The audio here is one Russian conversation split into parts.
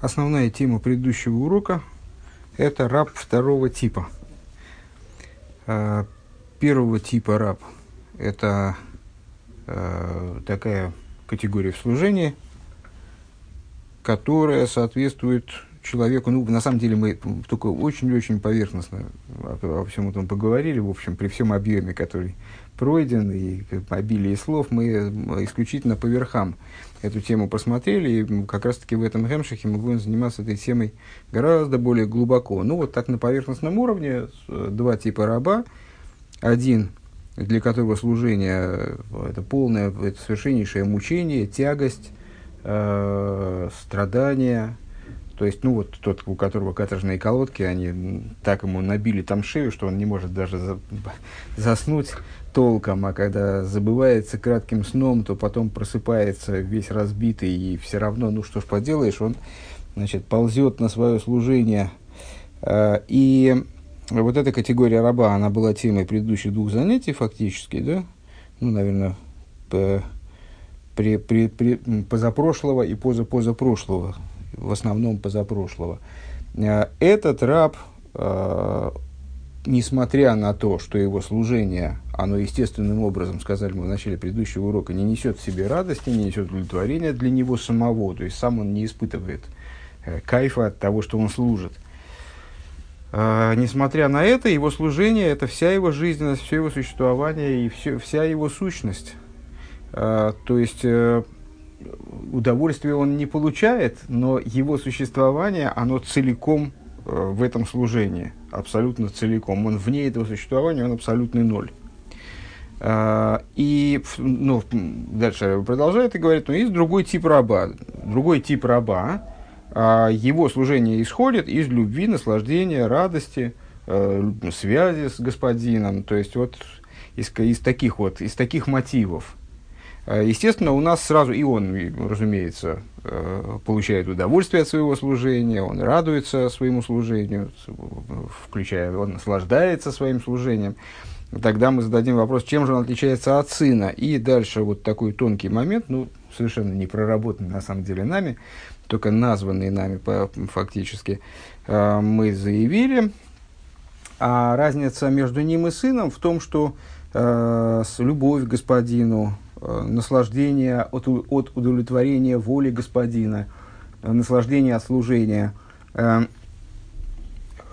Основная тема предыдущего урока – это раб второго типа. А, первого типа раб – это а, такая категория в служении, которая соответствует человеку, ну, на самом деле мы только очень-очень поверхностно обо всем этом поговорили, в общем, при всем объеме, который пройден, и обилие слов, мы исключительно по верхам эту тему посмотрели, и как раз-таки в этом Гемшихе мы будем заниматься этой темой гораздо более глубоко. Ну, вот так на поверхностном уровне два типа раба. Один, для которого служение – это полное, это совершеннейшее мучение, тягость, э, страдания, то есть, ну вот тот, у которого каторжные колодки, они так ему набили там шею, что он не может даже за, заснуть толком, а когда забывается кратким сном, то потом просыпается весь разбитый, и все равно, ну что ж поделаешь, он, значит, ползет на свое служение. А, и вот эта категория раба, она была темой предыдущих двух занятий фактически, да? Ну, наверное, позапрошлого и позапозапрошлого, в основном позапрошлого. А, этот раб, а, несмотря на то, что его служение, оно естественным образом, сказали мы в начале предыдущего урока, не несет в себе радости, не несет удовлетворения для него самого, то есть сам он не испытывает э, кайфа от того, что он служит. Несмотря на это, его служение – это вся его жизненность, все его существование и все, вся его сущность. То есть, удовольствия он не получает, но его существование, оно целиком э, в этом служении – абсолютно целиком. Он вне этого существования, он абсолютный ноль. А, и ну, дальше продолжает и говорит, ну есть другой тип раба. Другой тип раба, а, его служение исходит из любви, наслаждения, радости, э, связи с господином. То есть вот из, из таких вот, из таких мотивов. А, естественно, у нас сразу, и он, разумеется, э, получает удовольствие от своего служения, он радуется своему служению, включая, он наслаждается своим служением. Тогда мы зададим вопрос, чем же он отличается от сына. И дальше вот такой тонкий момент, ну, совершенно не проработанный на самом деле нами, только названный нами фактически, э, мы заявили. А разница между ним и сыном в том, что э, любовь к господину, Э, наслаждение от, от удовлетворения воли господина, э, наслаждение от служения. Э,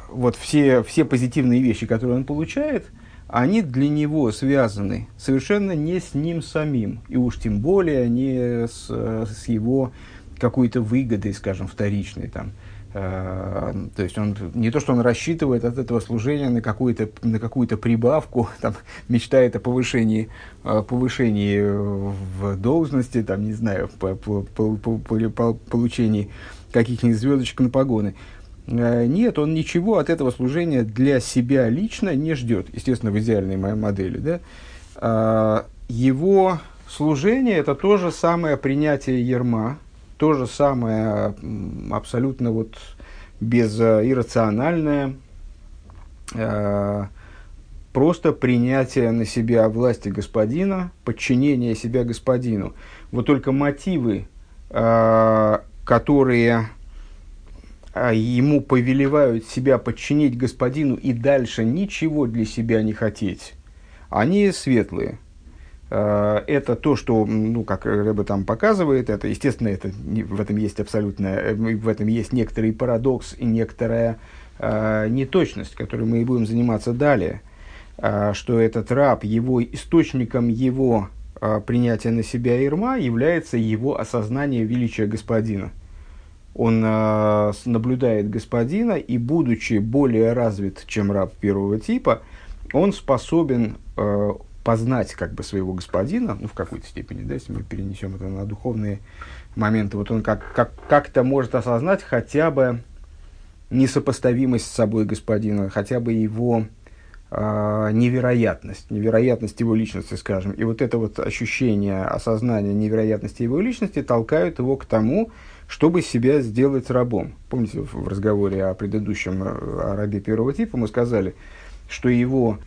вот все, все позитивные вещи, которые он получает, они для него связаны совершенно не с ним самим, и уж тем более не с, с его какой-то выгодой, скажем, вторичной. Там. Э, то есть он не то, что он рассчитывает от этого служения на какую-то, на какую-то прибавку, там, мечтает о повышении, повышении в должности, там, не знаю, по, по, по, по, по получении каких-нибудь звездочек на погоны. Э, нет, он ничего от этого служения для себя лично не ждет, естественно, в идеальной моей модели. Да? Э, его служение – это то же самое принятие ерма, то же самое, абсолютно вот без э, иррациональное, э, просто принятие на себя власти господина, подчинение себя господину. Вот только мотивы, э, которые ему повелевают себя подчинить господину и дальше ничего для себя не хотеть, они светлые. Э, это то, что, ну, как Рэба там показывает, это, естественно, это, в этом есть абсолютно, э, в этом есть некоторый парадокс и некоторая э, неточность, которой мы и будем заниматься далее, э, что этот раб, его источником его э, принятия на себя Ирма является его осознание величия господина. Он э, наблюдает господина и, будучи более развит, чем раб первого типа, он способен э, познать как бы своего господина, ну, в какой-то степени, да, если мы перенесем это на духовные моменты, вот он как, как, как-то может осознать хотя бы несопоставимость с собой господина, хотя бы его э, невероятность, невероятность его личности, скажем. И вот это вот ощущение, осознание невероятности его личности толкают его к тому, чтобы себя сделать рабом. Помните, в разговоре о предыдущем, э, о рабе первого типа мы сказали, что его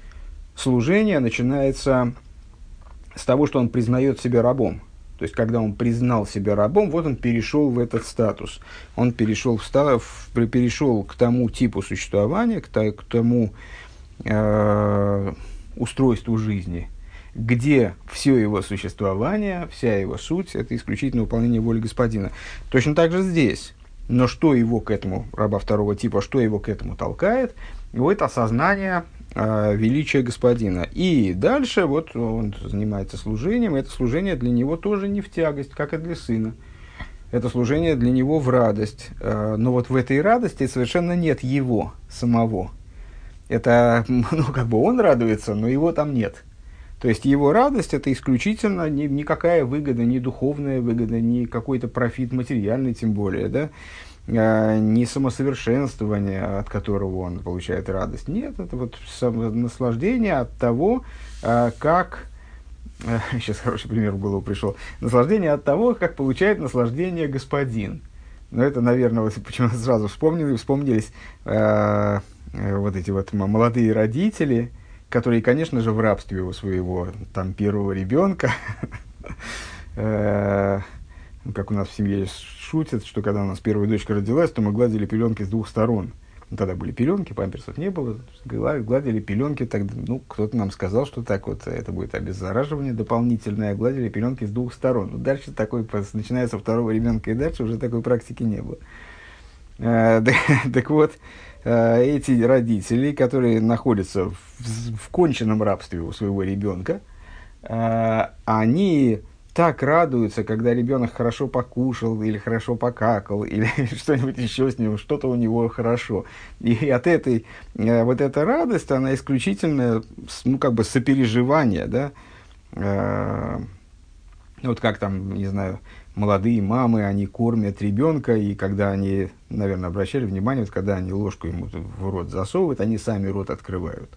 служение начинается с того, что он признает себя рабом. То есть, когда он признал себя рабом, вот он перешел в этот статус. Он перешел, в, перешел к тому типу существования, к, к тому э, устройству жизни, где все его существование, вся его суть – это исключительно выполнение воли господина. Точно так же здесь. Но что его к этому, раба второго типа, что его к этому толкает? Вот осознание э, величия господина. И дальше вот он занимается служением. Это служение для него тоже не в тягость, как и для сына. Это служение для него в радость. Э, но вот в этой радости совершенно нет его самого. Это, ну, как бы он радуется, но его там нет. То есть его радость это исключительно ни, никакая выгода, ни духовная выгода, ни какой-то профит материальный, тем более, да, а, не самосовершенствование, от которого он получает радость. Нет, это вот наслаждение от того, а, как сейчас хороший пример в голову пришел, наслаждение от того, как получает наслаждение господин. Но это, наверное, вот почему-то сразу вспомнили, вспомнились э, вот эти вот молодые родители, которые, конечно же, в рабстве у своего там первого ребенка, э, как у нас в семье шутят, что когда у нас первая дочка родилась, то мы гладили пеленки с двух сторон. Ну, тогда были пеленки, памперсов не было, гладили пеленки, так, ну, кто-то нам сказал, что так вот это будет обеззараживание дополнительное, гладили пеленки с двух сторон. Ну, дальше такой, начиная со второго ребенка и дальше уже такой практики не было. Э, так вот, Э, эти родители, которые находятся в, в конченном рабстве у своего ребенка, э, они так радуются, когда ребенок хорошо покушал или хорошо покакал, или что-нибудь еще с ним, что-то у него хорошо. И от этой, э, вот эта радость, она исключительно, ну, как бы сопереживание, да, вот как там, не знаю, молодые мамы, они кормят ребенка, и когда они, наверное, обращали внимание, вот когда они ложку ему в рот засовывают, они сами рот открывают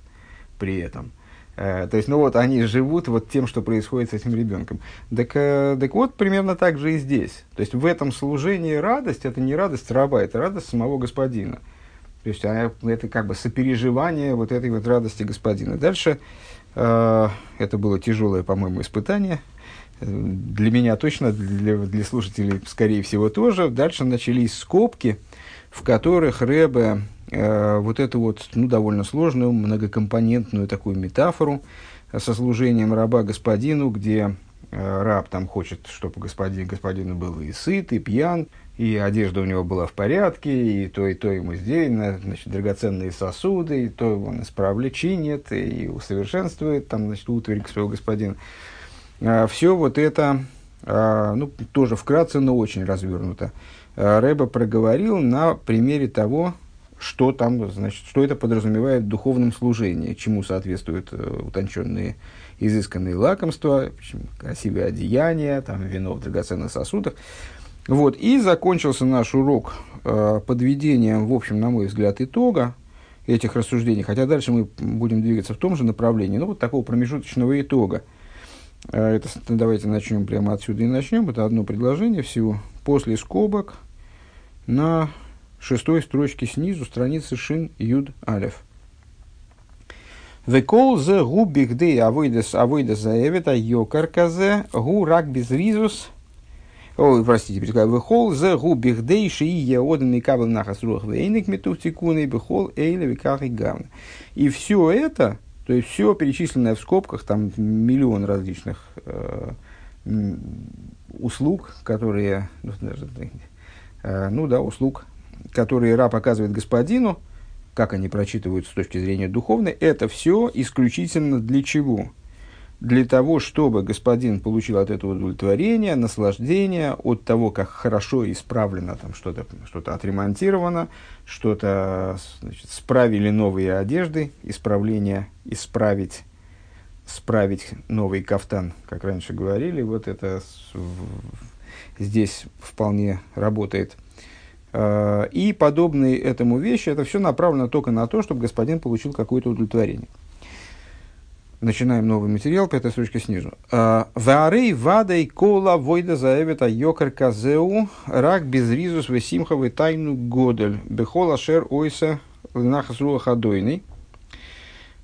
при этом. Э, то есть, ну вот, они живут вот тем, что происходит с этим ребенком. Так, э, так вот, примерно так же и здесь. То есть, в этом служении радость, это не радость раба, это радость самого господина. То есть, а, это как бы сопереживание вот этой вот радости господина. Дальше, э, это было тяжелое, по-моему, испытание, для меня точно, для, для слушателей, скорее всего, тоже. Дальше начались скобки, в которых Рэбе вот эту вот, ну, довольно сложную, многокомпонентную такую метафору со служением раба господину, где э, раб там хочет, чтобы господин, господину был и сыт, и пьян, и одежда у него была в порядке, и то, и то ему сделано, значит, драгоценные сосуды, и то он исправля чинит, и усовершенствует, там, значит, утварь своего господина. А, все вот это, а, ну, тоже вкратце, но очень развернуто, а, Рэба проговорил на примере того, что там, значит, что это подразумевает в духовном служении, чему соответствуют э, утонченные, изысканные лакомства, красивые одеяния, там, вино в драгоценных сосудах. Вот, и закончился наш урок э, подведением, в общем, на мой взгляд, итога этих рассуждений, хотя дальше мы будем двигаться в том же направлении, ну, вот такого промежуточного итога – а, это, давайте начнем прямо отсюда и начнем. Это одно предложение всего. После скобок на шестой строчке снизу страницы Шин Юд Алев. Векол зе гу бигдей авойдес авойдес заевета йокар казе гу рак без ризус. Ой, простите, перескажу. Вехол зе гу бигдей шии еоден и кабел нахас рух вейник метув тикуны бехол эйле виках и гавна. И все это, то есть все перечисленное в скобках, там миллион различных э, услуг, которые, ну, даже, э, ну да, услуг, которые раб оказывает господину, как они прочитываются с точки зрения духовной, это все исключительно для чего? для того, чтобы господин получил от этого удовлетворение, наслаждение от того, как хорошо исправлено, там что-то что отремонтировано, что-то значит, справили новые одежды, исправление, исправить, справить новый кафтан, как раньше говорили, вот это здесь вполне работает. А, и подобные этому вещи, это все направлено только на то, чтобы господин получил какое-то удовлетворение. Начинаем новый материал, пятая строчка снизу. А, Варей вадой кола войда заявит йокар казеу рак без ризус весимховый тайну годель бехола шер ойса нахас руах адойный.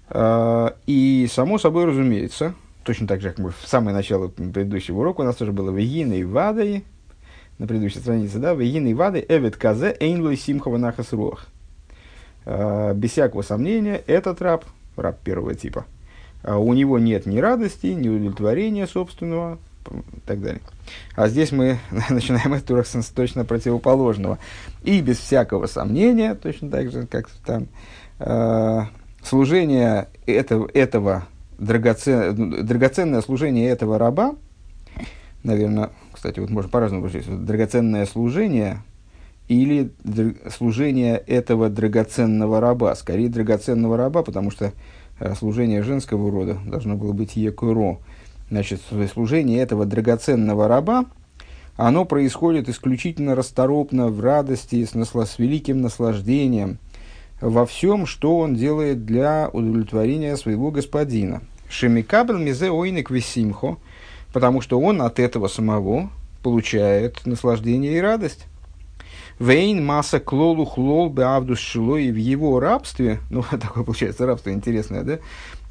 А, и само собой разумеется, точно так же, как мы в самое начало предыдущего урока, у нас тоже было «Вегина и вадой», на предыдущей странице, да, «Вегина и вадой эвет казе эйнлой симхова нахас руах». Э, без всякого сомнения, этот раб, раб первого типа, э, у него нет ни радости, ни удовлетворения собственного, и так далее. А здесь мы начинаем от Тураксенс точно противоположного. И без всякого сомнения, точно так же, как там, э, служение этого, этого драгоцен, драгоценное служение этого раба, наверное, кстати, вот можно по-разному говорить, драгоценное служение или служение этого драгоценного раба, скорее драгоценного раба, потому что э, служение женского рода должно было быть екуро, Значит, служение этого драгоценного раба, оно происходит исключительно расторопно, в радости, с, насла- с великим наслаждением во всем, что он делает для удовлетворения своего господина. Шемикабел мизе ойник висимхо, потому что он от этого самого получает наслаждение и радость. Вейн масса клолу хлол беавдус шилой в его рабстве, ну, такое получается рабство интересное, да?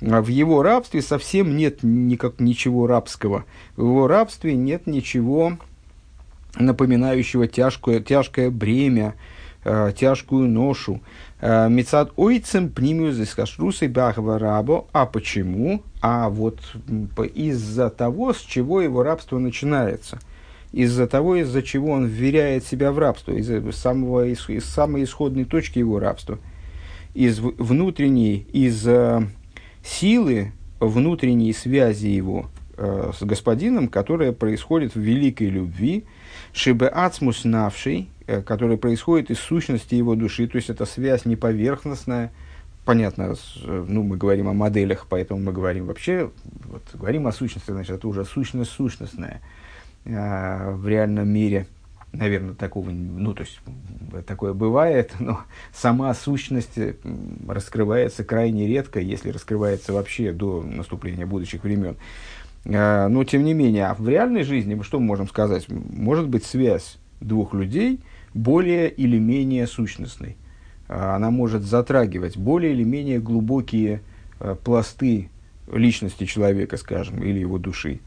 А в его рабстве совсем нет никак, ничего рабского. В его рабстве нет ничего напоминающего тяжкое, тяжкое бремя, э, тяжкую ношу. Э, Мецад ойцем пнимиус из кашрусы бахва рабо. А почему? А вот из-за того, с чего его рабство начинается. Из-за того, из-за чего он вверяет себя в рабство, из, самого, из, из самой исходной точки его рабства. Из внутренней, из силы внутренней связи его э, с господином, которая происходит в великой любви, шибе ацмус навший, э, которая происходит из сущности его души, то есть это связь не поверхностная, понятно, э, ну, мы говорим о моделях, поэтому мы говорим вообще, вот, говорим о сущности, значит, это уже сущность сущностная э, в реальном мире – наверное, такого, ну, то есть, такое бывает, но сама сущность раскрывается крайне редко, если раскрывается вообще до наступления будущих времен. А, но, тем не менее, а в реальной жизни, что мы можем сказать? Может быть связь двух людей более или менее сущностной. А, она может затрагивать более или менее глубокие пласты личности человека, скажем, или его души.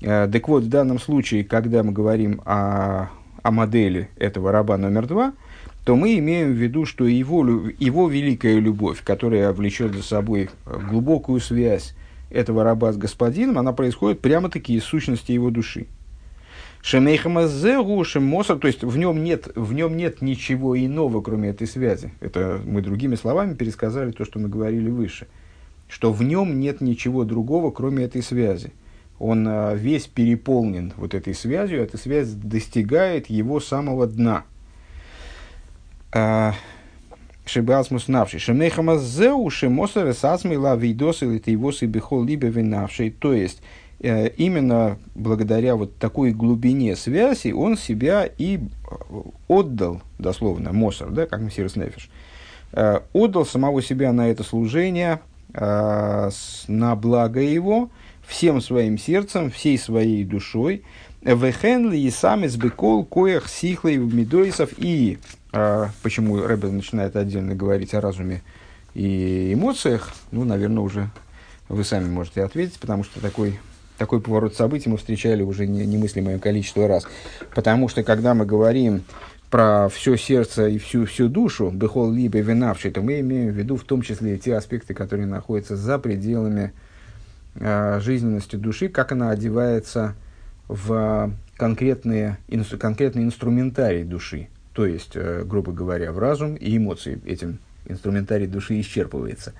Так вот, в данном случае, когда мы говорим о о модели этого раба номер два, то мы имеем в виду, что его, его великая любовь, которая влечет за собой э, глубокую связь этого раба с господином, она происходит прямо-таки из сущности его души. Шемейхамазегу шемосар, то есть в нем, нет, в нем нет ничего иного, кроме этой связи. Это мы другими словами пересказали то, что мы говорили выше. Что в нем нет ничего другого, кроме этой связи он а, весь переполнен вот этой связью, эта связь достигает его самого дна. Шибасмус навший. Шемехамазеу шемосер сасмей ла видос или тейвосы бихол либо винавший. То есть, э, именно благодаря вот такой глубине связи он себя и э, отдал, дословно, Мосор, да, как Мессирс Нефиш, э, отдал самого себя на это служение, на благо его, всем своим сердцем, всей своей душой. Вехенли и сам избекол коях сихлей медоисов. И почему Рэбе начинает отдельно говорить о разуме и эмоциях, ну, наверное, уже вы сами можете ответить, потому что такой, такой поворот событий мы встречали уже не, немыслимое количество раз. Потому что, когда мы говорим про все сердце и всю, всю душу, бехол либо винавший, то мы имеем в виду в том числе те аспекты, которые находятся за пределами Э, жизненности души, как она одевается в конкретные, инс, конкретный инструментарий души. То есть, э, грубо говоря, в разум и эмоции. Этим инструментарий души исчерпывается.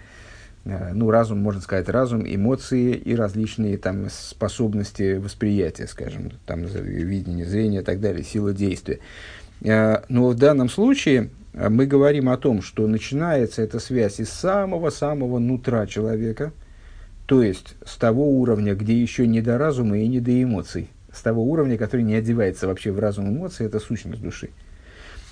Э, ну, разум, можно сказать, разум, эмоции и различные там способности восприятия, скажем, там видение, зрение и так далее, сила действия. Но в данном случае мы говорим о том, что начинается эта связь из самого-самого нутра человека – то есть с того уровня, где еще не до разума и не до эмоций. С того уровня, который не одевается вообще в разум эмоций, это сущность души.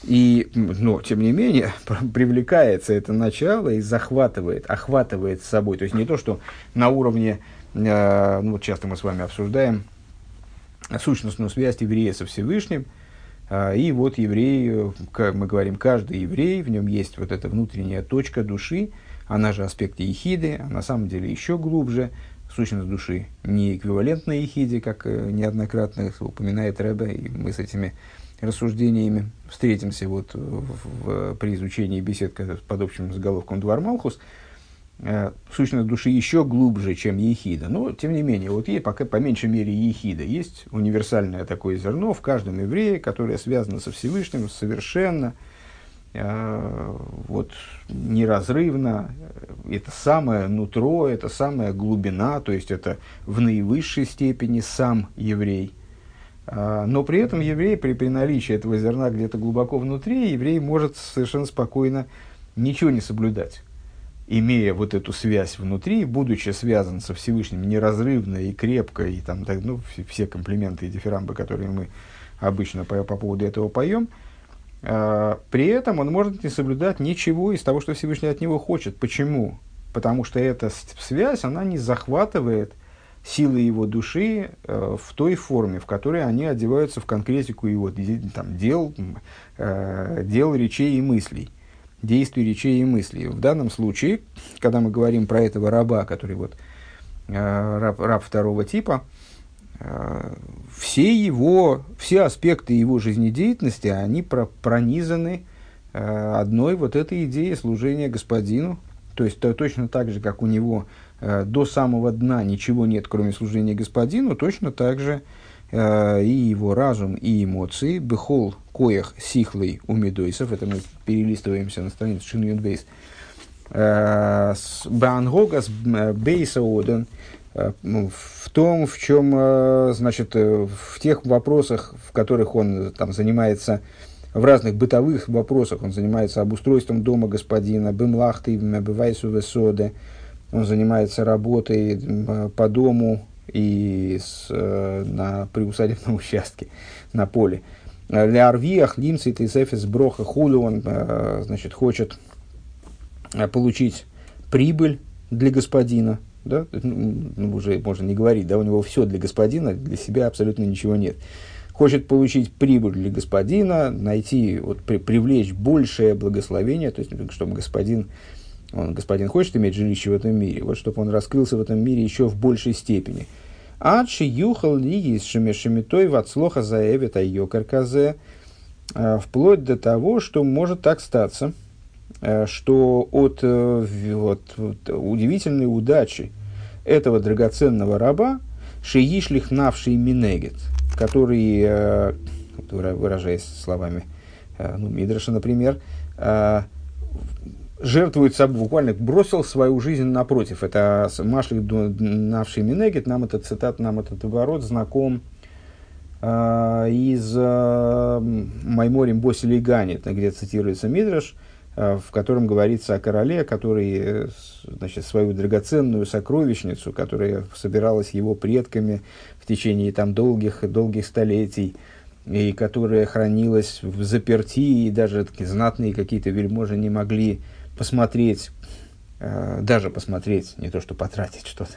И, но, тем не менее, привлекается это начало и захватывает, охватывает с собой. То есть не то, что на уровне, э, ну вот часто мы с вами обсуждаем сущностную связь еврея со Всевышним, э, и вот еврей, как мы говорим, каждый еврей, в нем есть вот эта внутренняя точка души, она же аспект ехиды, а на самом деле еще глубже, сущность души не эквивалентна ехиде, как э, неоднократно упоминает Рэбе, и мы с этими рассуждениями встретимся вот в, в, при изучении бесед под общим заголовком «Двор Малхус», э, сущность души еще глубже, чем ехида. Но, тем не менее, вот есть, пока, по меньшей мере, ехида. Есть универсальное такое зерно в каждом еврее, которое связано со Всевышним совершенно, э, вот, неразрывно. Это самое нутро, это самая глубина, то есть это в наивысшей степени сам еврей – но при этом еврей, при, при наличии этого зерна где-то глубоко внутри, еврей может совершенно спокойно ничего не соблюдать. Имея вот эту связь внутри, будучи связан со Всевышним неразрывно и крепко, и там, так, ну, все комплименты и дифирамбы, которые мы обычно по, по поводу этого поем, э, при этом он может не соблюдать ничего из того, что Всевышний от него хочет. Почему? Потому что эта связь, она не захватывает силы его души э, в той форме, в которой они одеваются в конкретику его там, дел, э, дел, речей и мыслей, действий, речей и мыслей. В данном случае, когда мы говорим про этого раба, который вот э, раб, раб второго типа, э, все его, все аспекты его жизнедеятельности, они про, пронизаны э, одной вот этой идеей служения господину, то есть то, точно так же, как у него до самого дна ничего нет, кроме служения господину, точно так же э, и его разум, и эмоции, бехол коях сихлый у медойсов, это мы перелистываемся на страницу Шиньюн Бейс, э, Бангогас Бейса Оден, в том, в чем, значит, в тех вопросах, в которых он там занимается, в разных бытовых вопросах, он занимается обустройством дома господина, бымлахты, бывайсу весоде, он занимается работой по дому и с, э, на приусадебном участке, на поле. Для арвиях, лимцит и зефис броха худу он э, значит, хочет э, получить прибыль для господина. Да? Ну, ну, уже можно не говорить, да, у него все для господина, для себя абсолютно ничего нет. Хочет получить прибыль для господина, найти, вот, при, привлечь большее благословение, то есть, чтобы господин он, господин хочет иметь жилище в этом мире, вот чтобы он раскрылся в этом мире еще в большей степени. Адши юхал ли из шемешемитой в отслоха заэвит ее карказе, э, вплоть до того, что может так статься, э, что от э, вот, вот, удивительной удачи этого драгоценного раба шиишлих навший минегет, который, выражаясь словами ну, Мидраша, например, жертвует собой, буквально бросил свою жизнь напротив. Это Машлик Навший Минегет, нам этот цитат, нам этот оборот знаком э, из э, Майморим Босили Гани, где цитируется Мидраш, э, в котором говорится о короле, который э, значит, свою драгоценную сокровищницу, которая собиралась его предками в течение там, долгих, долгих столетий, и которая хранилась в заперти, и даже такие знатные какие-то вельможи не могли посмотреть, э, даже посмотреть, не то что потратить что-то,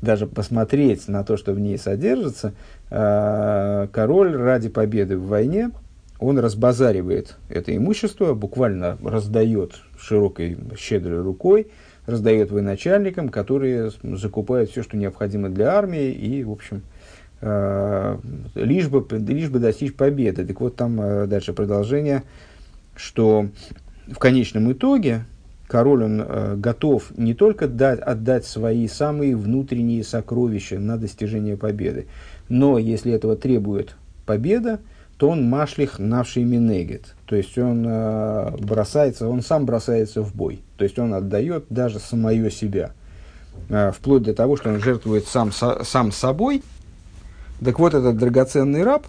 даже посмотреть на то, что в ней содержится, э, король ради победы в войне, он разбазаривает это имущество, буквально раздает широкой, щедрой рукой, раздает военачальникам, которые закупают все, что необходимо для армии, и, в общем, э, лишь, бы, лишь бы достичь победы. Так вот, там дальше продолжение, что в конечном итоге король он э, готов не только дать, отдать свои самые внутренние сокровища на достижение победы, но если этого требует победа, то он машлих навший минегет, то есть он э, бросается, он сам бросается в бой, то есть он отдает даже самое себя, э, вплоть до того, что он жертвует сам, со, сам собой. Так вот этот драгоценный раб,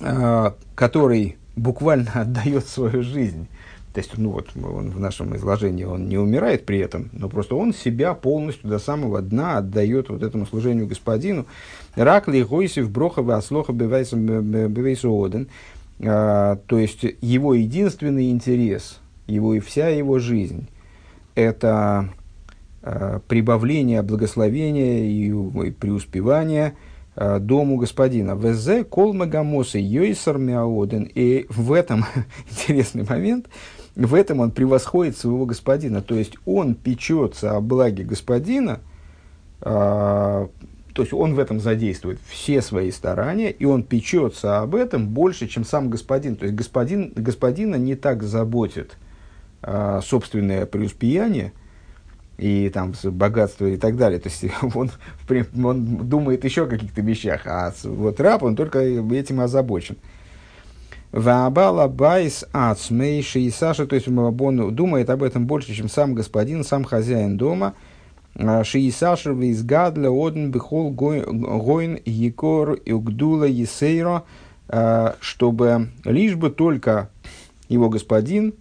э, который буквально отдает свою жизнь то есть, ну вот, он в нашем изложении, он не умирает при этом, но просто он себя полностью до самого дна отдает вот этому служению господину. Ракли Гойсев Брохова Аслоха Бевейсуоден. А, то есть, его единственный интерес, его и вся его жизнь, это а, прибавление благословения и, и преуспевания а, дому господина. ВЗ кол магамосы йойсар мяоден. И в этом интересный момент – в этом он превосходит своего господина. То есть он печется о благе господина то есть он в этом задействует все свои старания, и он печется об этом больше, чем сам господин. То есть господин, господина не так заботит собственное преуспеяние, и там богатство и так далее. То есть он, он думает еще о каких-то вещах, а вот раб, он только этим озабочен. והבעל הבית עצמו שיששה, то есть он думает об этом больше, чем сам господин, сам хозяин дома. שיתעשר ויתגדל האדון בכל הון יקר וגדולה יתירה, чтобы лишь бы только его господин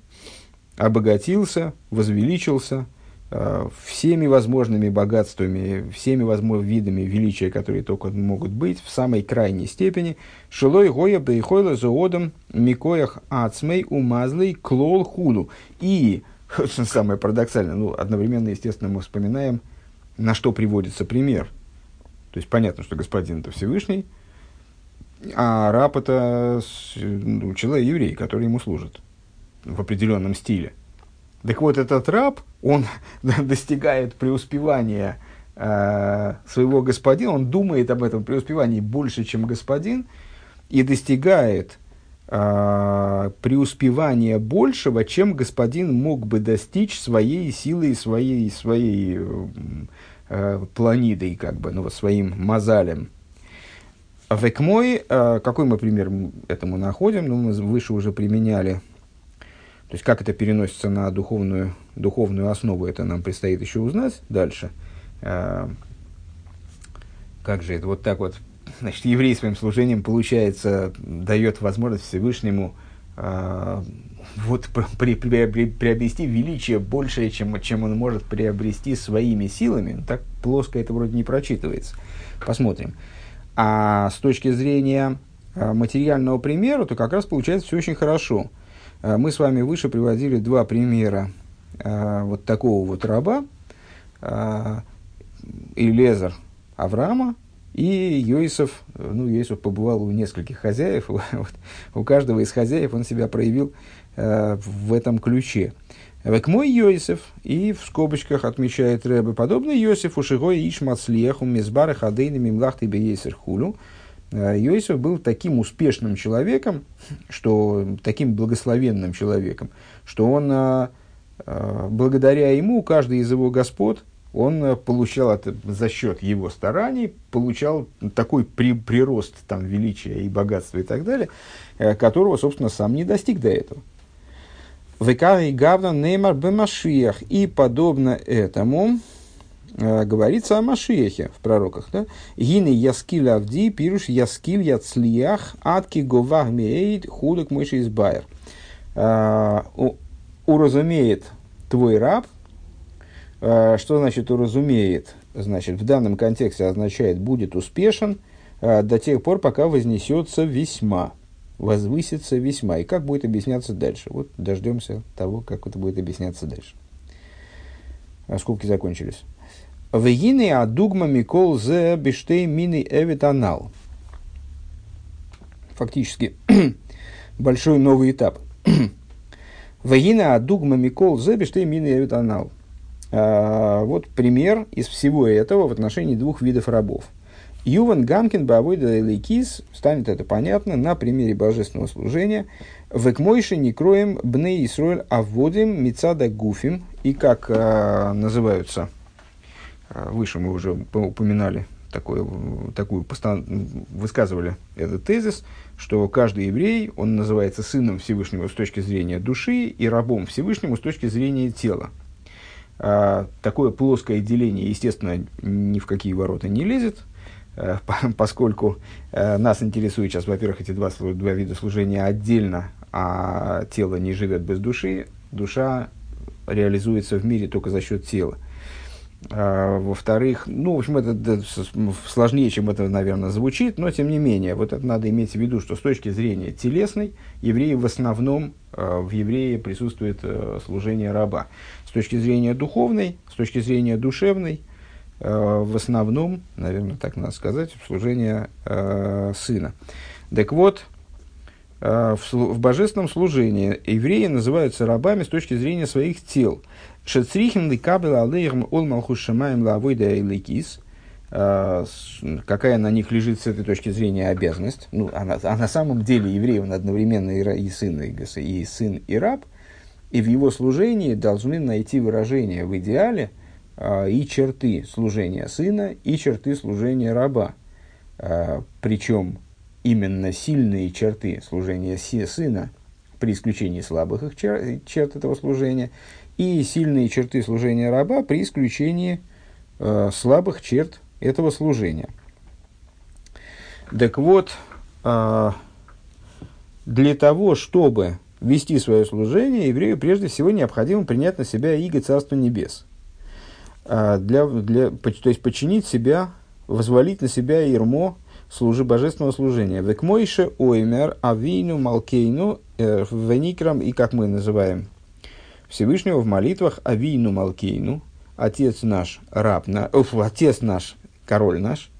обогатился, возвеличился, всеми возможными богатствами, всеми возможными видами величия, которые только могут быть, в самой крайней степени. Шилой гоя бейхойла зоодом микоях ацмей умазлей клол худу. И, самое парадоксальное, ну, одновременно, естественно, мы вспоминаем, на что приводится пример. То есть, понятно, что господин это Всевышний, а раб это ну, человек, еврей, который ему служит в определенном стиле – так вот, этот раб, он достигает преуспевания э, своего господина, он думает об этом преуспевании больше, чем господин, и достигает э, преуспевания большего, чем господин мог бы достичь своей силой, своей, своей э, планидой, как бы, ну, своим мозалем. Векмой, э, какой мы пример этому находим? Ну, мы выше уже применяли то есть, как это переносится на духовную, духовную основу, это нам предстоит еще узнать дальше. А, как же это вот так вот, значит, еврей своим служением, получается, дает возможность Всевышнему а, вот при, при, при, приобрести величие большее, чем, чем он может приобрести своими силами. Ну, так плоско это вроде не прочитывается. Посмотрим. А с точки зрения а, материального примера, то как раз получается все очень хорошо. А, мы с вами выше приводили два примера а, вот такого вот раба, а, Илезер Авраама и Йосиф, ну, Йосиф побывал у нескольких хозяев, вот, у каждого из хозяев он себя проявил э, в этом ключе. Век мой Йосиф, и в скобочках отмечает Рэбе, подобный Йосифу Шигой Ишмацлеху Мизбара Хадейна Мимлахты Бейсер Хулю, Э, Иосиф был таким успешным человеком, что, таким благословенным человеком, что он, э, э, благодаря ему, каждый из его господ, он получал это, за счет его стараний, получал такой при, прирост там, величия и богатства и так далее, которого, собственно, сам не достиг до этого. Векари Гавна Неймар Бемашиях. И подобно этому, Э, говорится о Машиехе в пророках. Да? Гины яскиль авди, пируш яскиль яцлиях, атки говах меид, худок мыши избайер. Э, уразумеет твой раб, э, что значит уразумеет? Значит, в данном контексте означает будет успешен до тех пор, пока вознесется весьма, возвысится весьма. И как будет объясняться дальше? Вот дождемся того, как это будет объясняться дальше. Скобки закончились. Вегины адугма микол зе биштей мини эвитанал. Фактически большой новый этап. Вегина адугма микол зе биштей мини эвитанал. А, вот пример из всего этого в отношении двух видов рабов. Юван Гамкин Бавойда Лейкис, станет это понятно на примере божественного служения. Векмойши не кроем бне Исроэль аводим мицада гуфим. И как а, называются а, выше мы уже упоминали такое, такую, высказывали этот тезис, что каждый еврей, он называется сыном Всевышнего с точки зрения души и рабом Всевышнему с точки зрения тела. А, такое плоское деление, естественно, ни в какие ворота не лезет, а, поскольку а, нас интересует сейчас, во-первых, эти два, два вида служения отдельно, а тело не живет без души, душа реализуется в мире только за счет тела. А, во-вторых, ну, в общем, это, это сложнее, чем это, наверное, звучит, но тем не менее, вот это надо иметь в виду, что с точки зрения телесной, евреи в основном, э, в евреи присутствует э, служение раба. С точки зрения духовной, с точки зрения душевной, э, в основном, наверное, так надо сказать, служение сына. Так вот, в божественном служении евреи называются рабами с точки зрения своих тел – Шецрихин ли кабел алейхм ол малхус шамаем лавойда эликис, э, какая на них лежит с этой точки зрения обязанность. Ну, а а на самом деле еврей, он одновременно и, сын, и, сын, и раб, и в его служении должны найти выражение в идеале э, и черты служения сына, и черты служения раба. Э, причем именно сильные черты служения сына при исключении слабых их чер, черт этого служения, и сильные черты служения раба при исключении э, слабых черт этого служения. Так вот, э, для того, чтобы вести свое служение, еврею прежде всего необходимо принять на себя иго Царства Небес. Э, для, для, то есть подчинить себя, возвалить на себя ермо служи божественного служения. Векмойше оймер авину малкейну э, веникрам, и как мы называем Всевышнего в молитвах авину малкейну, отец наш, раб, на, оф, отец наш, король наш,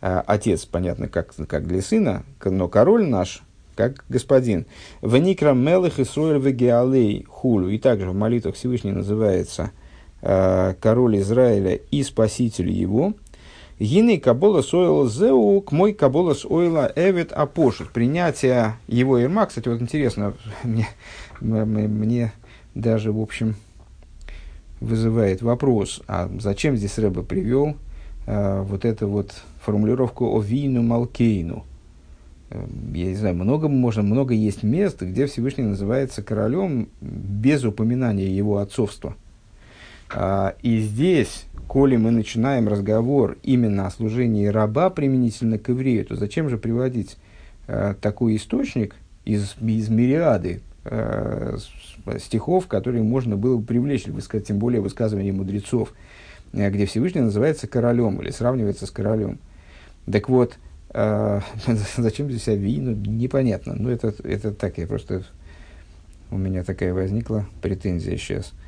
э, отец, понятно, как, как для сына, но король наш, как господин. Веникрам мелых и сроэль вегеалей хулю. И также в молитвах Всевышний называется э, король Израиля и спаситель его. Гины кабола сойл зеу к мой кабола ойла эвет апошит. Принятие его ирма, кстати, вот интересно, мне, мне даже, в общем, вызывает вопрос, а зачем здесь Рэба привел а, вот эту вот формулировку о вину малкейну? Эм, я не знаю, много можно, много есть мест, где Всевышний называется королем без упоминания его отцовства. А, и здесь коли мы начинаем разговор именно о служении раба применительно к еврею, то зачем же приводить э, такой источник из, из мириады э, стихов, которые можно было бы привлечь, высказать, тем более высказывания мудрецов, э, где Всевышний называется королем или сравнивается с королем. Так вот, э, зачем здесь Авиину, непонятно. Ну, это, это так, я просто... У меня такая возникла претензия сейчас –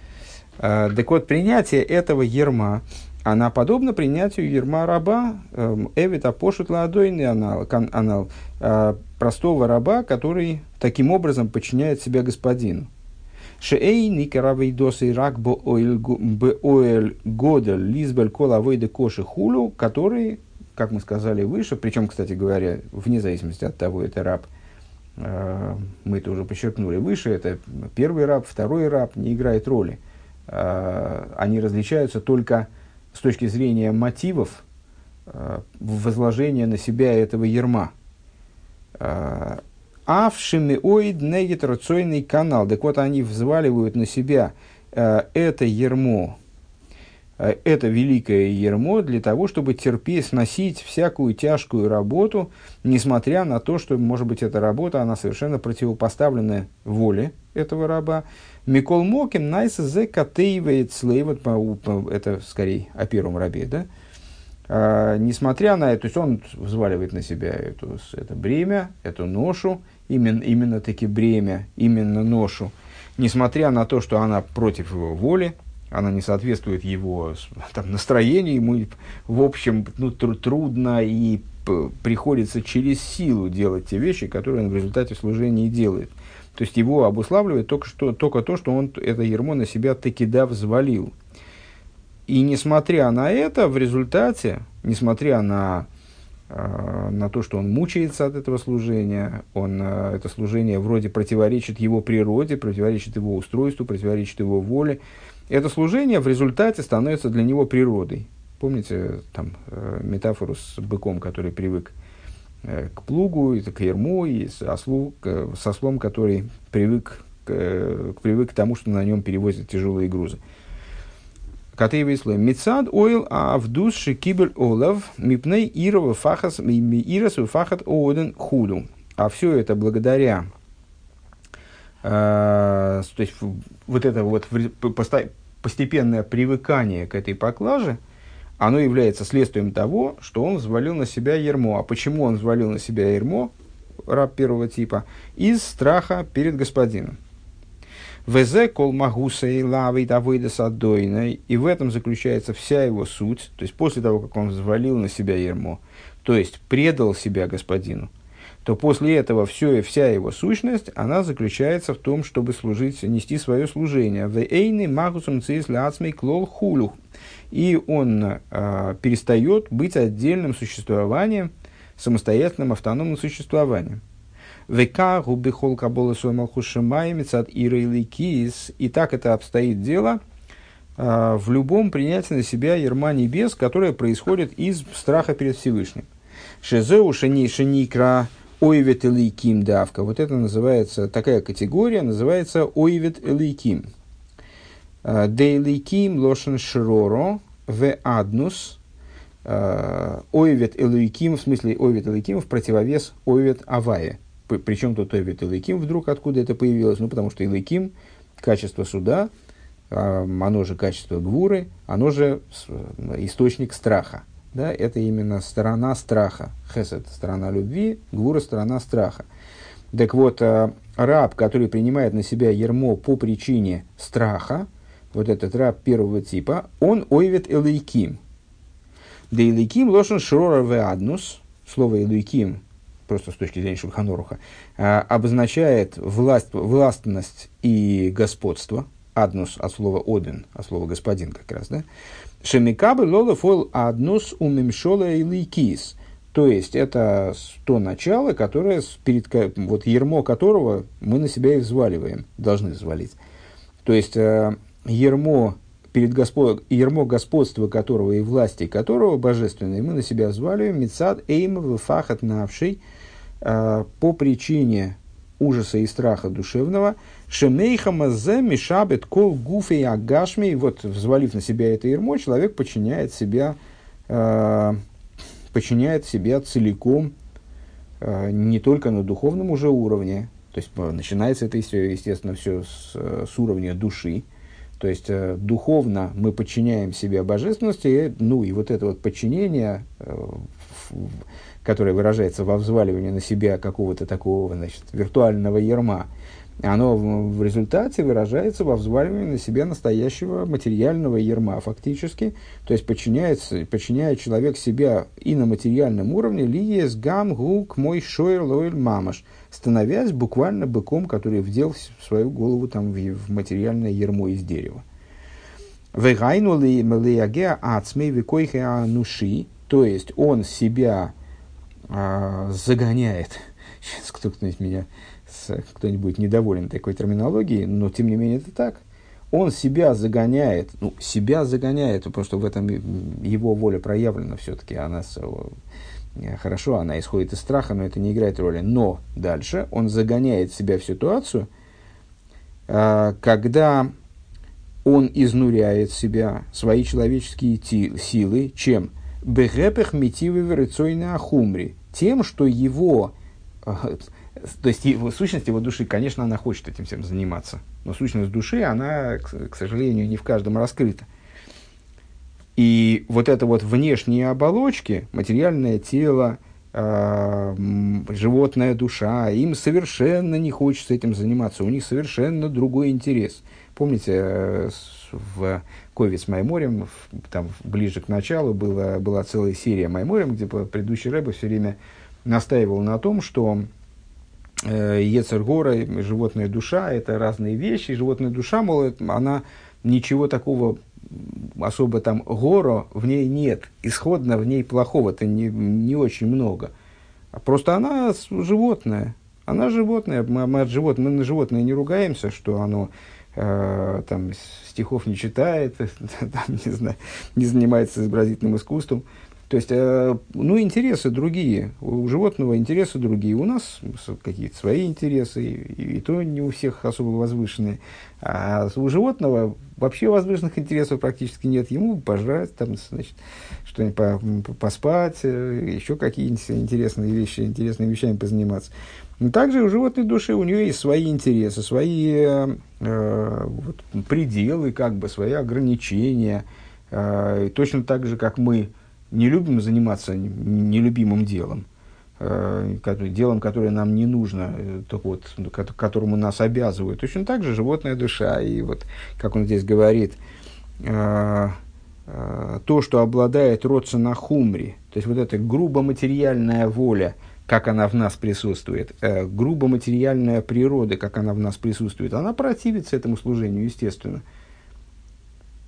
Э, так вот, принятие этого ерма, она подобна принятию ерма раба, эм, эвита пошут ладойный анал, анал, э, простого раба, который таким образом подчиняет себя господину. Шеэй никаравей досы рак бо оэль годель лизбель кола войде коши хулю, который, как мы сказали выше, причем, кстати говоря, вне зависимости от того, это раб, э, мы это уже подчеркнули выше, это первый раб, второй раб, не играет роли. Э, они различаются только с точки зрения мотивов э, возложения на себя этого ерма. Э, Авшимиоид негетерационный канал. Так вот, они взваливают на себя это ермо, это великое ермо для того, чтобы терпеть, сносить всякую тяжкую работу, несмотря на то, что, может быть, эта работа, она совершенно противопоставлена воле этого раба, Микол Моким Найса зе катеивает слейвот, это скорее о первом рабе, да? А, несмотря на это, то есть он взваливает на себя эту, это бремя, эту ношу, именно, именно таки бремя, именно ношу, несмотря на то, что она против его воли, она не соответствует его там, настроению, ему, в общем, ну, тр- трудно и приходится через силу делать те вещи, которые он в результате служения делает. То есть его обуславливает только, что, только то, что он это ермо на себя таки да взвалил. И несмотря на это, в результате, несмотря на, э, на то, что он мучается от этого служения, он, э, это служение вроде противоречит его природе, противоречит его устройству, противоречит его воле, это служение в результате становится для него природой. Помните там э, метафору с быком, который привык Э, к плугу, и к ерму, и с ослу, к, с ослом, который привык к, э, привык к тому, что на нем перевозят тяжелые грузы. Катеева слой. Мецад ойл а в душе кибель олов мипней ирова фахас ирас фахат ооден худу. А все это благодаря э, то есть вот это вот постепенное привыкание к этой поклаже – оно является следствием того, что он взвалил на себя ермо. А почему он взвалил на себя ермо, раб первого типа? Из страха перед господином. Везе кол магуса и лавит авойдас адойной. И в этом заключается вся его суть. То есть, после того, как он взвалил на себя ермо, то есть, предал себя господину. то после этого все, вся его сущность, она заключается в том, чтобы служить, нести свое служение. В эйны магусум цисляцмей клол хулюх. И он э, перестает быть отдельным существованием, самостоятельным автономным существованием. Века губы хол кабола мецад И так это обстоит дело э, в любом принятии на себя ерма небес, которое происходит из страха перед Всевышним. Шезеу шени шеникра ойвет давка. Вот это называется, такая категория называется ойвет элейким. Дейлейким лошен шроро в аднус ойвет элейким, в смысле ойвет элейким в противовес ойвет авае. Причем тут ойвет элейким вдруг откуда это появилось? Ну, потому что элейким, качество суда, а, оно же качество гвуры, оно же источник страха. Да, это именно сторона страха. Хесед – сторона любви, гвура – сторона страха. Так вот, э, раб, который принимает на себя ермо по причине страха, вот этот раб первого типа, он ойвет элейким. Да элейким лошен шрора веаднус, слово элейким, просто с точки зрения Шульханоруха, э, обозначает власть, властность и господство. Аднус от слова один, от слова господин как раз, да? Шемикабы лола фол аднус умимшола и. То есть, это то начало, которое, перед, вот ермо которого мы на себя и взваливаем, должны взвалить. То есть, э, ермо, перед господ, ермо господства которого и власти которого божественной мы на себя взваливаем, мецад эйм фахат навший, э, по причине ужаса и страха душевного, Шемейхама зе мишабет кол гуфей агашми. Вот, взвалив на себя это ермо, человек подчиняет себя, э, подчиняет себя целиком, э, не только на духовном уже уровне. То есть, начинается это, естественно, все с, с уровня души. То есть, э, духовно мы подчиняем себя божественности, ну и вот это вот подчинение, э, которое выражается во взваливании на себя какого-то такого, значит, виртуального ерма, оно в, результате выражается во взваливании на себя настоящего материального ерма фактически, то есть подчиняется, подчиняет человек себя и на материальном уровне лиес гам гук мой шойр лоэль мамаш, становясь буквально быком, который вдел свою голову там, в, в материальное ермо из дерева. Вегайну ли мелиагеа ацмей викойхе ануши, то есть он себя а, загоняет. Сейчас кто-нибудь меня кто-нибудь недоволен такой терминологией, но тем не менее это так. Он себя загоняет, ну, себя загоняет, потому что в этом его воля проявлена все-таки, она э, хорошо, она исходит из страха, но это не играет роли. Но дальше он загоняет себя в ситуацию, а, когда он изнуряет себя, свои человеческие силы, чем? Бегепех митивы верицойны ахумри. Тем, что его то есть, в сущности его души, конечно, она хочет этим всем заниматься. Но сущность души, она, к, к сожалению, не в каждом раскрыта. И вот это вот внешние оболочки, материальное тело, э, животная душа, им совершенно не хочется этим заниматься, у них совершенно другой интерес. Помните, э, в Кове с Майморем, там ближе к началу была, была целая серия Майморем, где предыдущий рэб все время настаивал на том, что Ецергора, животная душа, это разные вещи. Животная душа, мол, она ничего такого особо там горо в ней нет. Исходно в ней плохого-то не, не очень много. Просто она животное. Она животное. Мы, мы, от живот, мы на животное не ругаемся, что оно э, там стихов не читает, там, не, знаю, не занимается изобразительным искусством. То есть, э, ну, интересы другие. У животного интересы другие. У нас какие-то свои интересы, и, и то не у всех особо возвышенные. А у животного вообще возвышенных интересов практически нет. Ему пожрать, там, значит, что-нибудь по, поспать, э, еще какие-нибудь интересные вещи, интересными вещами позаниматься. Но также у животной души у нее есть свои интересы, свои э вот, пределы, как бы, свои ограничения. Э, точно так же, как мы не любим заниматься нелюбимым делом, э, делом, которое нам не нужно, э, только вот, которому нас обязывают. Точно так же животная душа. И вот, как он здесь говорит, э, то, что обладает родца на хумре, то есть вот эта грубо материальная воля, как она в нас присутствует, грубо материальная природа, как она в нас присутствует, она противится этому служению, естественно.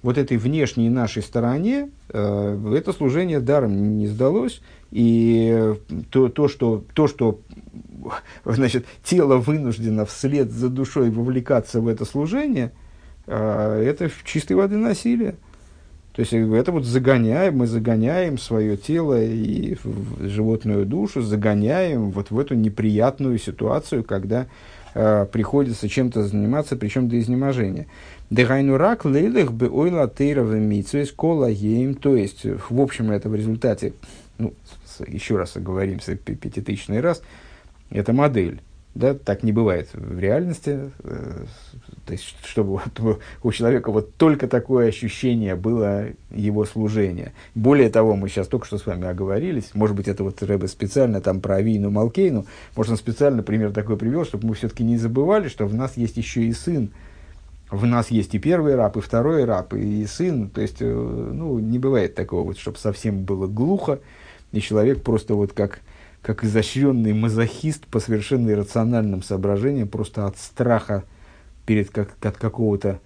Вот этой внешней нашей стороне э, это служение даром не сдалось, и то, то, что, то, что значит, тело вынуждено вслед за душой вовлекаться в это служение, э, это чистой воды насилие. То есть это вот загоняем, мы загоняем свое тело и животную душу, загоняем вот в эту неприятную ситуацию, когда э, приходится чем-то заниматься, причем до изнеможения. Дегайну рак лейлых бы ойла тейровым кола ем. То есть, в общем, это в результате, ну, еще раз оговоримся, пятитысячный раз, это модель. Да, так не бывает в реальности. То есть, чтобы вот у человека вот только такое ощущение было его служения. Более того, мы сейчас только что с вами оговорились, может быть, это вот Рэбе специально там про Авину Малкейну, может, он специально пример такой привел, чтобы мы все-таки не забывали, что в нас есть еще и сын, в нас есть и первый раб, и второй раб, и сын. То есть, э, ну, не бывает такого, вот, чтобы совсем было глухо, и человек просто вот как как изощренный мазохист по совершенно иррациональным соображениям, просто от страха перед как, от какого-то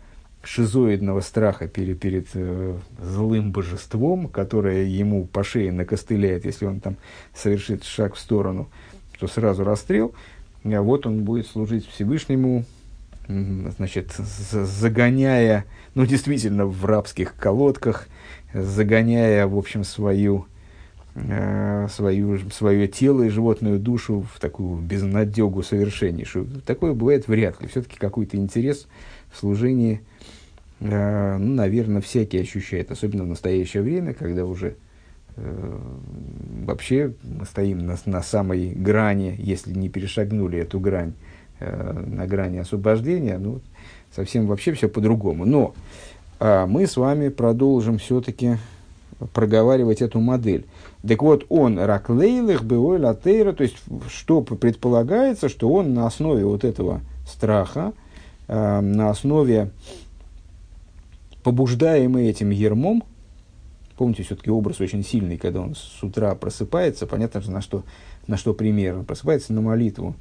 шизоидного страха перед, перед э, злым божеством, которое ему по шее накостыляет, если он там совершит шаг в сторону, то сразу расстрел. А вот он будет служить Всевышнему, значит, загоняя, ну, действительно, в рабских колодках, загоняя, в общем, свою свою, свое тело и животную душу в такую безнадегу совершеннейшую. Такое бывает вряд ли. Все-таки какой-то интерес в служении, э, ну, наверное, всякий ощущает, особенно в настоящее время, когда уже э, вообще мы стоим на, на самой грани, если не перешагнули эту грань, э, на грани освобождения, ну, совсем вообще все по-другому. Но э, мы с вами продолжим все-таки проговаривать эту модель. Так вот, он раклейлых бывой латейра, то есть, что предполагается, что он на основе вот этого страха, э, на основе побуждаемый этим ермом, помните, все-таки образ очень сильный, когда он с утра просыпается, понятно же, на что, на что пример, он просыпается на молитву,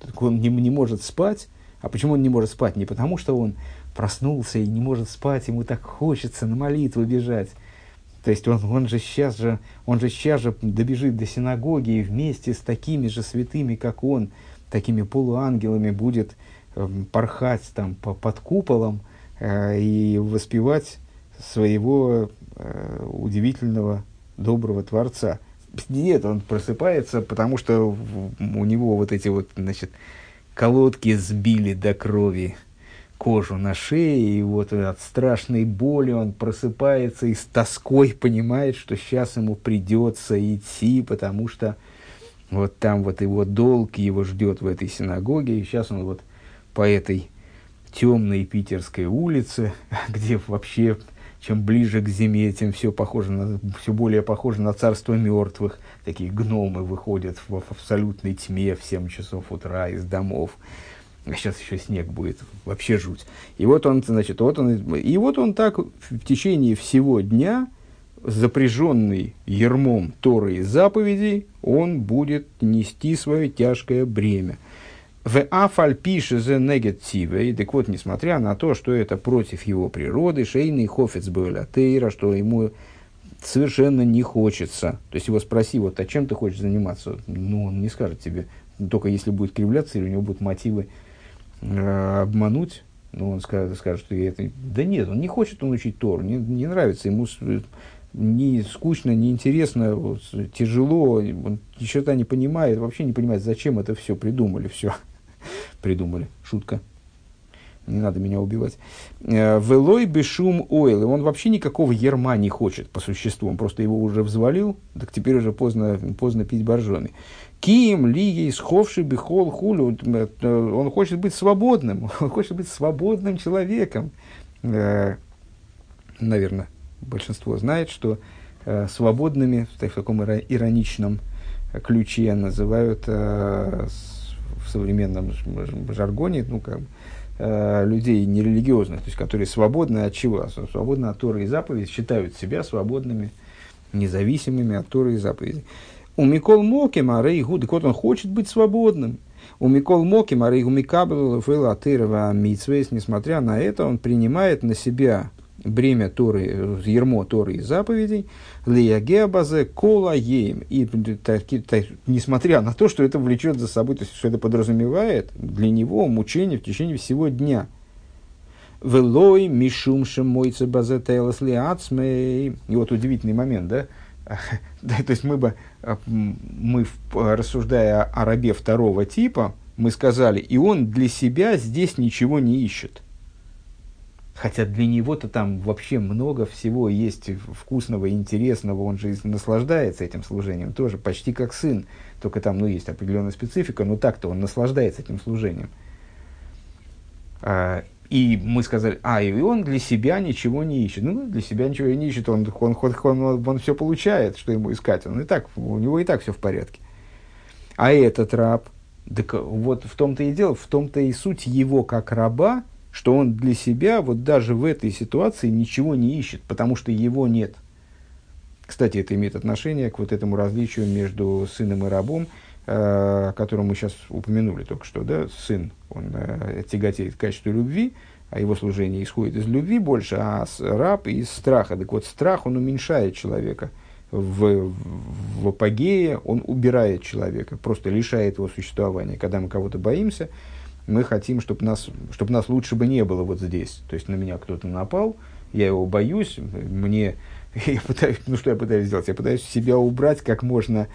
так он не, не может спать, а почему он не может спать? Не потому, что он проснулся и не может спать, ему так хочется на молитву бежать, то есть он, он, же сейчас же, он же сейчас же добежит до синагоги и вместе с такими же святыми, как он, такими полуангелами будет э, порхать там по, под куполом э, и воспевать своего э, удивительного доброго Творца. Нет, он просыпается, потому что у него вот эти вот, значит, колодки сбили до крови кожу на шее, и вот от страшной боли он просыпается и с тоской понимает, что сейчас ему придется идти, потому что вот там вот его долг его ждет в этой синагоге, и сейчас он вот по этой темной питерской улице, где вообще чем ближе к зиме, тем все, похоже на, все более похоже на царство мертвых. Такие гномы выходят в, в абсолютной тьме в 7 часов утра из домов а сейчас еще снег будет, вообще жуть. И вот он, значит, вот он, и вот он так в течение всего дня, запряженный ермом Торы и заповедей, он будет нести свое тяжкое бремя. В афаль пише за негативе, так вот, несмотря на то, что это против его природы, шейный хофец тейра, что ему совершенно не хочется. То есть его спроси, вот, а чем ты хочешь заниматься? Ну, он не скажет тебе, только если будет кривляться, или у него будут мотивы э, обмануть, ну, он скажет, скажет, что я это... Да нет, он не хочет он учить Тору, не, не нравится ему, не скучно, не интересно, вот, тяжело, он ни черта не понимает, вообще не понимает, зачем это все придумали, все придумали, шутка. Не надо меня убивать. Э, Велой бешум ойл. И он вообще никакого ерма не хочет по существу. Он просто его уже взвалил, так теперь уже поздно, поздно пить боржоми. Ким, Лигей, Сховши, Бихол, Хулю. Э, он хочет быть свободным. Он хочет быть свободным человеком. Э, наверное, большинство знает, что э, свободными в таком ироничном ключе называют в современном жаргоне, ну, как, людей нерелигиозных, то есть которые свободны от чего? Свободны от Торы и заповедей, считают себя свободными, независимыми от Торы и заповедей. У Микол Моким, а Рей Гуд, вот он хочет быть свободным. У Микол Моким, а Рей Гумикабел, Фейла Тырова Митсвейс, несмотря на это, он принимает на себя бремя Торы, ермо Торы и заповедей, Лиягеабазе Кола Еем. И таки, так, несмотря на то, что это влечет за собой, то есть, что это подразумевает для него мучение в течение всего дня. Велой мишум шемойце базе тейлас И вот удивительный момент, да? да, то есть мы бы, мы, рассуждая о рабе второго типа, мы сказали, и он для себя здесь ничего не ищет. Хотя для него-то там вообще много всего есть вкусного, интересного, он же наслаждается этим служением тоже, почти как сын. Только там ну, есть определенная специфика, но так-то он наслаждается этим служением. А, и мы сказали, а, и он для себя ничего не ищет. Ну, для себя ничего не ищет, он, он, он, он, он, все получает, что ему искать. Он и так, у него и так все в порядке. А этот раб, так вот в том-то и дело, в том-то и суть его как раба, что он для себя вот даже в этой ситуации ничего не ищет, потому что его нет. Кстати, это имеет отношение к вот этому различию между сыном и рабом, э, о котором мы сейчас упомянули только что. Да? Сын, он э, тяготеет к качеству любви, а его служение исходит из любви больше, а раб из страха. Так вот, страх, он уменьшает человека. В, в апогее он убирает человека, просто лишает его существования. Когда мы кого-то боимся, мы хотим, чтобы нас, чтобы нас лучше бы не было вот здесь. То есть на меня кто-то напал, я его боюсь, мне, я пытаюсь, ну что я пытаюсь сделать? Я пытаюсь себя убрать как можно,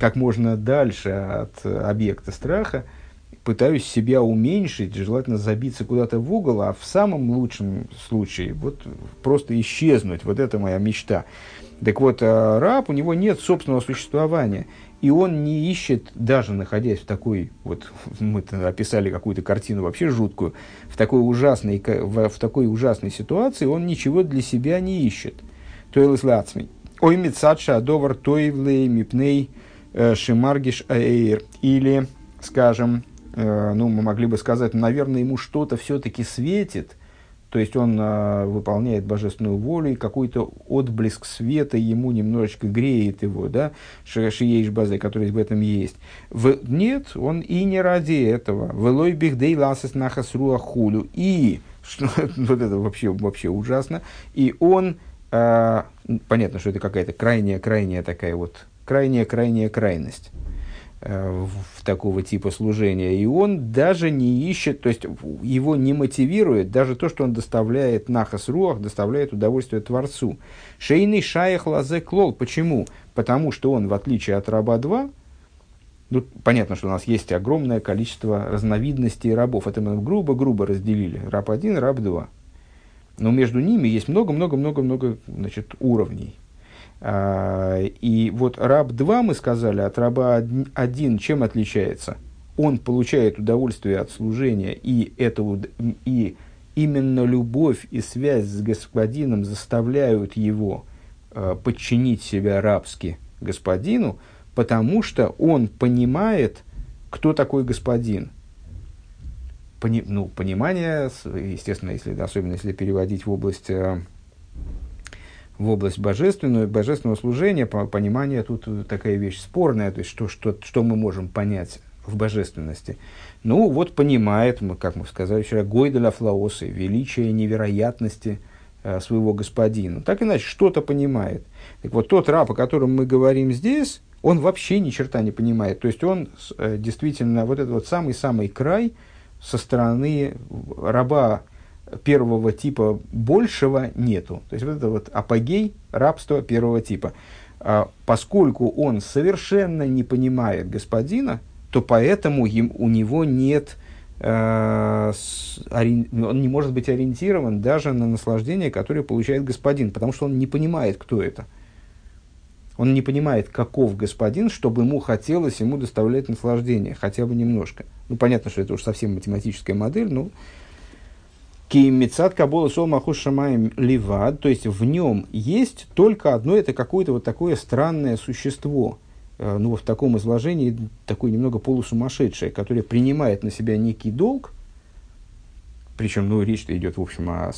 как можно дальше от объекта страха, пытаюсь себя уменьшить, желательно забиться куда-то в угол, а в самом лучшем случае вот просто исчезнуть. Вот это моя мечта. Так вот, а раб, у него нет собственного существования – и он не ищет, даже находясь в такой, вот мы описали какую-то картину вообще жуткую, в такой ужасной, в, в такой ужасной ситуации, он ничего для себя не ищет. Тойлес лацми. Ой мицадша адовар тойлей мипней э, шимаргиш аэйр. Или, скажем, э, ну, мы могли бы сказать, наверное, ему что-то все-таки светит – то есть он а, выполняет божественную волю, и какой-то отблеск света ему немножечко греет его, да, шиеш базы, который в этом есть. В, нет, он и не ради этого. Велой бихдей ласес нахас хулю. И, что, вот это вообще, вообще ужасно, и он, а, понятно, что это какая-то крайняя-крайняя такая вот, крайняя-крайняя крайность Э, в такого типа служения. И он даже не ищет, то есть его не мотивирует, даже то, что он доставляет нахас руах, доставляет удовольствие Творцу. Шейный шаях лазе клол. Почему? Потому что он, в отличие от раба 2, ну, понятно, что у нас есть огромное количество разновидностей рабов. Это мы грубо-грубо разделили. Раб 1, раб 2. Но между ними есть много-много-много-много уровней. А, и вот раб 2, мы сказали, от раба 1 чем отличается? Он получает удовольствие от служения, и, это, и именно любовь и связь с господином заставляют его э, подчинить себя рабски господину, потому что он понимает, кто такой господин. Пони, ну, понимание, естественно, если, особенно если переводить в область э, в область божественную, божественного служения, понимание тут такая вещь спорная, то есть что, что, что мы можем понять в божественности. Ну, вот понимает, как мы сказали вчера, Гойделя Флаосы, величие невероятности э, своего господина. Так иначе, что-то понимает. Так вот, тот раб, о котором мы говорим здесь, он вообще ни черта не понимает. То есть он э, действительно, вот этот вот самый-самый край со стороны раба первого типа большего нету. То есть вот это вот апогей рабства первого типа. А, поскольку он совершенно не понимает господина, то поэтому им, у него нет, э, с, ори, он не может быть ориентирован даже на наслаждение, которое получает господин, потому что он не понимает, кто это. Он не понимает, каков господин, чтобы ему хотелось ему доставлять наслаждение, хотя бы немножко. Ну, понятно, что это уж совсем математическая модель, но Кимицат Кабола Сол Махуш Шамаем Ливад, то есть в нем есть только одно, это какое-то вот такое странное существо, э, ну, в таком изложении, такое немного полусумасшедшее, которое принимает на себя некий долг, причем, ну, речь идет, в общем, о,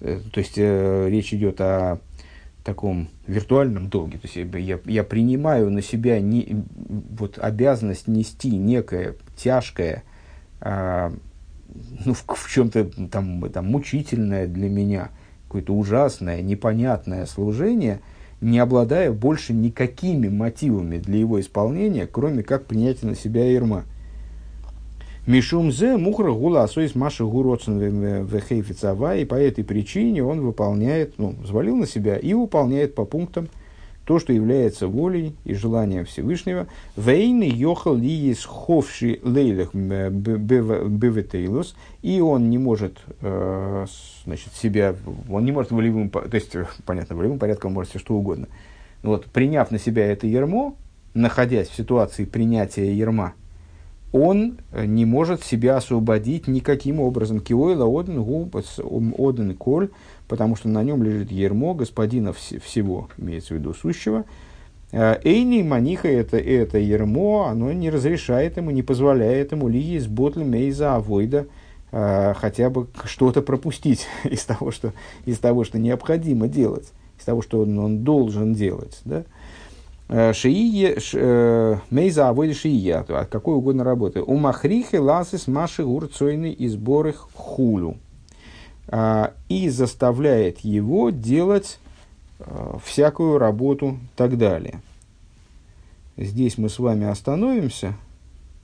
э, то есть, э, речь идет о таком виртуальном долге. То есть я, я принимаю на себя не, вот, обязанность нести некое тяжкое, а, ну, в, в чем-то там, там мучительное для меня, какое-то ужасное, непонятное служение, не обладая больше никакими мотивами для его исполнения, кроме как принятия на себя ерма. Мишум зе мухра гула асоис маша гуроцен вехейфицава, и по этой причине он выполняет, ну, взвалил на себя и выполняет по пунктам то, что является волей и желанием Всевышнего. Вейны йохал лиес ховши лейлах и он не может, э, значит, себя, он не может волевым, то есть, понятно, волевым порядком может все что угодно. Вот, приняв на себя это ермо, находясь в ситуации принятия ерма, он э, не может себя освободить никаким образом. Киойла оден губас оден коль, потому что на нем лежит ермо господина вс- всего, имеется в виду сущего. Э, Эйни маниха это, это ермо, оно не разрешает ему, не позволяет ему лиги с ботлем мейза авойда э, хотя бы что-то пропустить из того, что, из того, что необходимо делать, из того, что он, он должен делать. Да? Э, шиие, э, мейза авойда шиия, от какой угодно работы. У махрихи ласис маши гурцойны и сборых хулю. А, и заставляет его делать э, всякую работу и так далее. Здесь мы с вами остановимся –